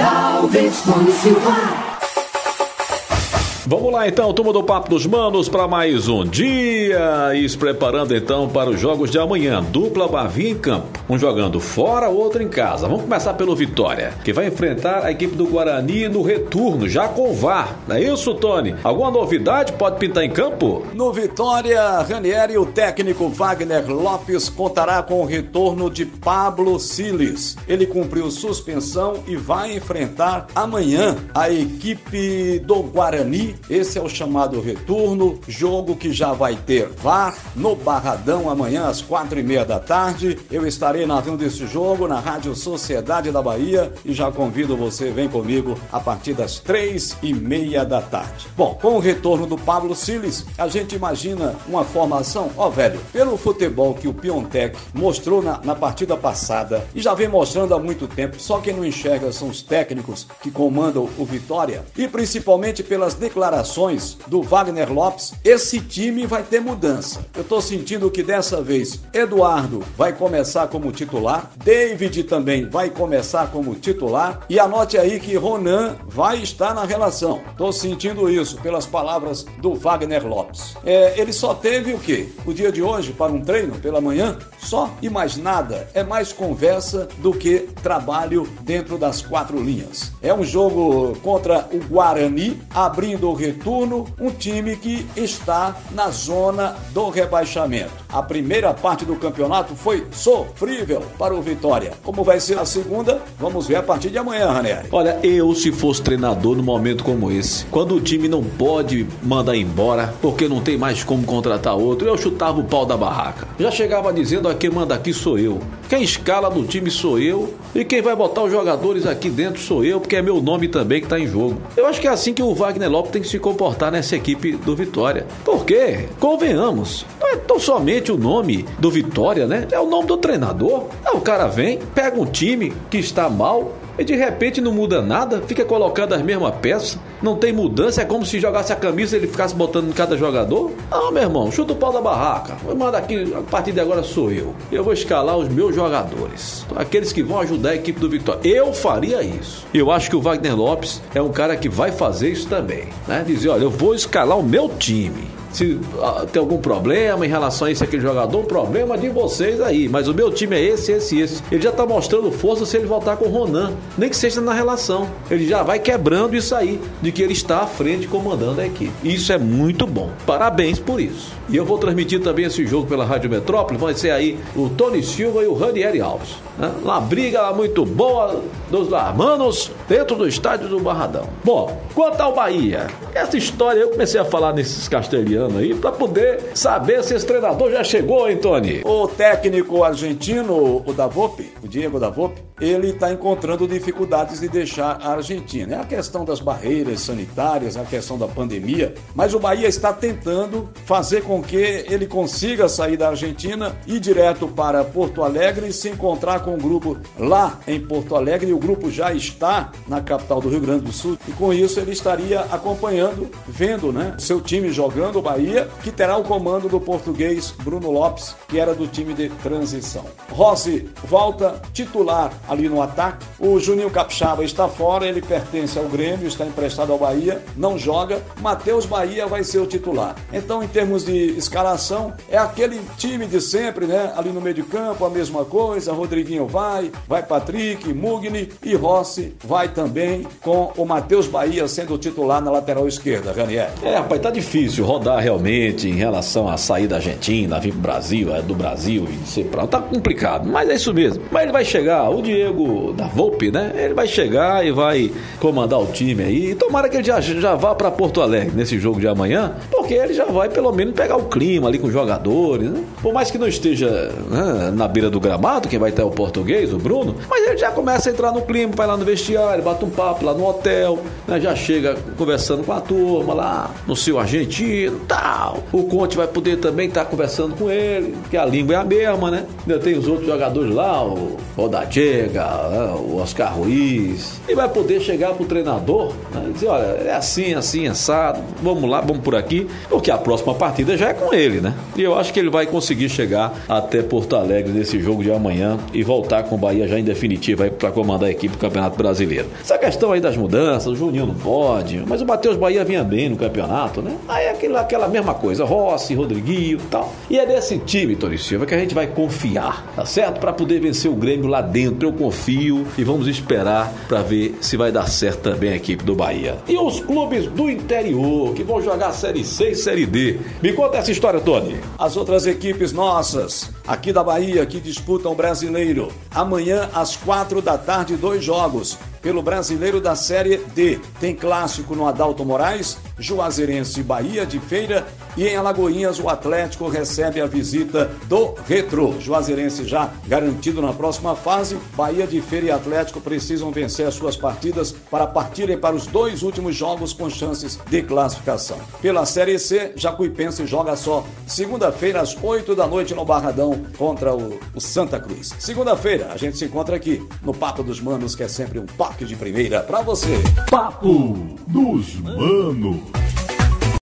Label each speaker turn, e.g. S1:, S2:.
S1: Alves, Tony Silva.
S2: Vamos lá então, turma do Papo dos Manos, para mais um dia. E se preparando então para os jogos de amanhã. Dupla Bavi em campo. Um jogando fora, outro em casa. Vamos começar pelo Vitória, que vai enfrentar a equipe do Guarani no retorno, já com VAR. É isso, Tony? Alguma novidade pode pintar em campo?
S3: No Vitória, Ranieri, o técnico Wagner Lopes contará com o retorno de Pablo Siles. Ele cumpriu suspensão e vai enfrentar amanhã a equipe do Guarani esse é o chamado retorno, jogo que já vai ter VAR no Barradão amanhã às quatro e meia da tarde. Eu estarei narrando esse jogo na Rádio Sociedade da Bahia e já convido você, vem comigo a partir das três e meia da tarde. Bom, com o retorno do Pablo Siles, a gente imagina uma formação, ó velho, pelo futebol que o Piontec mostrou na, na partida passada e já vem mostrando há muito tempo, só quem não enxerga são os técnicos que comandam o Vitória e principalmente pelas declarações declarações do Wagner Lopes, esse time vai ter mudança. Eu estou sentindo que dessa vez Eduardo vai começar como titular, David também vai começar como titular e anote aí que Ronan vai estar na relação. Estou sentindo isso pelas palavras do Wagner Lopes. É, ele só teve o quê? O dia de hoje para um treino pela manhã? Só e mais nada. É mais conversa do que trabalho dentro das quatro linhas. É um jogo contra o Guarani, abrindo retorno, um time que está na zona do rebaixamento. A primeira parte do campeonato foi sofrível para o Vitória. Como vai ser a segunda? Vamos ver a partir de amanhã, Ranieri.
S2: Olha, eu se fosse treinador num momento como esse, quando o time não pode mandar embora porque não tem mais como contratar outro, eu chutava o pau da barraca. Já chegava dizendo: quem manda aqui sou eu. Quem escala do time sou eu. E quem vai botar os jogadores aqui dentro sou eu, porque é meu nome também que está em jogo. Eu acho que é assim que o Wagner Lopes tem que se comportar nessa equipe do Vitória. Porque, convenhamos, não é tão somente o nome do Vitória, né? É o nome do treinador. O cara vem, pega um time que está mal, e de repente não muda nada, fica colocando as mesmas peças, não tem mudança, é como se jogasse a camisa e ele ficasse botando em cada jogador. Não, meu irmão, chuta o pau da barraca. Manda aqui, a partir de agora sou eu. Eu vou escalar os meus jogadores, aqueles que vão ajudar a equipe do Vitória. Eu faria isso. Eu acho que o Wagner Lopes é um cara que vai fazer isso também, né? Dizer, olha, eu vou escalar o meu time se ah, tem algum problema em relação a esse aquele jogador, problema de vocês aí. Mas o meu time é esse, esse, esse. Ele já tá mostrando força se ele voltar com o Ronan, nem que seja na relação. Ele já vai quebrando isso aí, de que ele está à frente comandando a equipe. Isso é muito bom. Parabéns por isso. E eu vou transmitir também esse jogo pela Rádio Metrópole. Vai ser aí o Tony Silva e o Ranieri Alves. Né? Uma briga muito boa dos Larmanos dentro do estádio do Barradão. Bom, quanto ao Bahia, essa história eu comecei a falar nesses castelhanos aí para poder saber se esse treinador já chegou, hein, Tony?
S3: O técnico argentino, o Davope, o Diego Davope, ele está encontrando dificuldades de deixar a Argentina. É a questão das barreiras sanitárias, a questão da pandemia, mas o Bahia está tentando fazer com que ele consiga sair da Argentina e ir direto para Porto Alegre e se encontrar com o grupo lá em Porto Alegre. O grupo já está na capital do Rio Grande do Sul e com isso ele estaria acompanhando, vendo, né, seu time jogando o Bahia, que terá o comando do português Bruno Lopes, que era do time de transição. Rossi volta titular ali no ataque. O Juninho Capixaba está fora, ele pertence ao Grêmio, está emprestado ao Bahia, não joga. Matheus Bahia vai ser o titular. Então, em termos de escalação, é aquele time de sempre, né? Ali no meio de campo, a mesma coisa. Rodriguinho vai, vai Patrick, Mugni e Rossi vai também com o Matheus Bahia sendo o titular na lateral esquerda, Ranier.
S2: É, rapaz, tá difícil rodar realmente em relação a sair da Argentina, vir pro Brasil, é do Brasil e ser pra. Tá complicado, mas é isso mesmo. Mas ele vai chegar, o dia Diego da Volpe, né? Ele vai chegar e vai comandar o time aí. E tomara que ele já, já vá para Porto Alegre nesse jogo de amanhã, porque ele já vai pelo menos pegar o clima ali com os jogadores, né? Por mais que não esteja né, na beira do gramado, quem vai ter é o português, o Bruno, mas ele já começa a entrar no clima, vai lá no vestiário, bate um papo lá no hotel, né? já chega conversando com a turma lá no seu argentino tal. O Conte vai poder também estar tá conversando com ele, que a língua é a mesma, né? Ainda tem os outros jogadores lá, o Rodachega, né, o Oscar Ruiz e vai poder chegar pro treinador né, e dizer, olha, é assim, assim, assado, vamos lá, vamos por aqui, porque a próxima partida já é com ele, né? E eu acho que ele vai conseguir chegar até Porto Alegre nesse jogo de amanhã e voltar com o Bahia já em definitiva para comandar a equipe do Campeonato Brasileiro. Essa questão aí das mudanças, o Juninho não pode, mas o Matheus Bahia vinha bem no campeonato, né? Aí é aquela, aquela mesma coisa, Rossi, Rodriguinho e tal. E é nesse time, Tony Silva, que a gente vai confiar, tá certo? Para poder vencer o Grêmio lá dentro. Eu confio e vamos esperar para ver se vai dar certo também a equipe do Bahia. E os clubes do interior que vão jogar Série C e Série D. Me conta essa história, Tony.
S3: As outras equipes nossas, aqui da Bahia, que disputam o brasileiro. Amanhã, às quatro da tarde, dois jogos pelo brasileiro da Série D. Tem clássico no Adalto Moraes, Juazeirense Bahia de Feira e em Alagoinhas o Atlético recebe a visita do Retro. Juazeirense já garantido na próxima fase. Bahia de Feira e Atlético precisam vencer as suas partidas para partirem para os dois últimos jogos com chances de classificação. Pela Série C, Jacuipense joga só segunda-feira às 8 da noite no Barradão contra o, o Santa Cruz. Segunda-feira a gente se encontra aqui no Papo dos Manos, que é sempre um toque de primeira para você.
S4: Papo dos Manos. Thank you.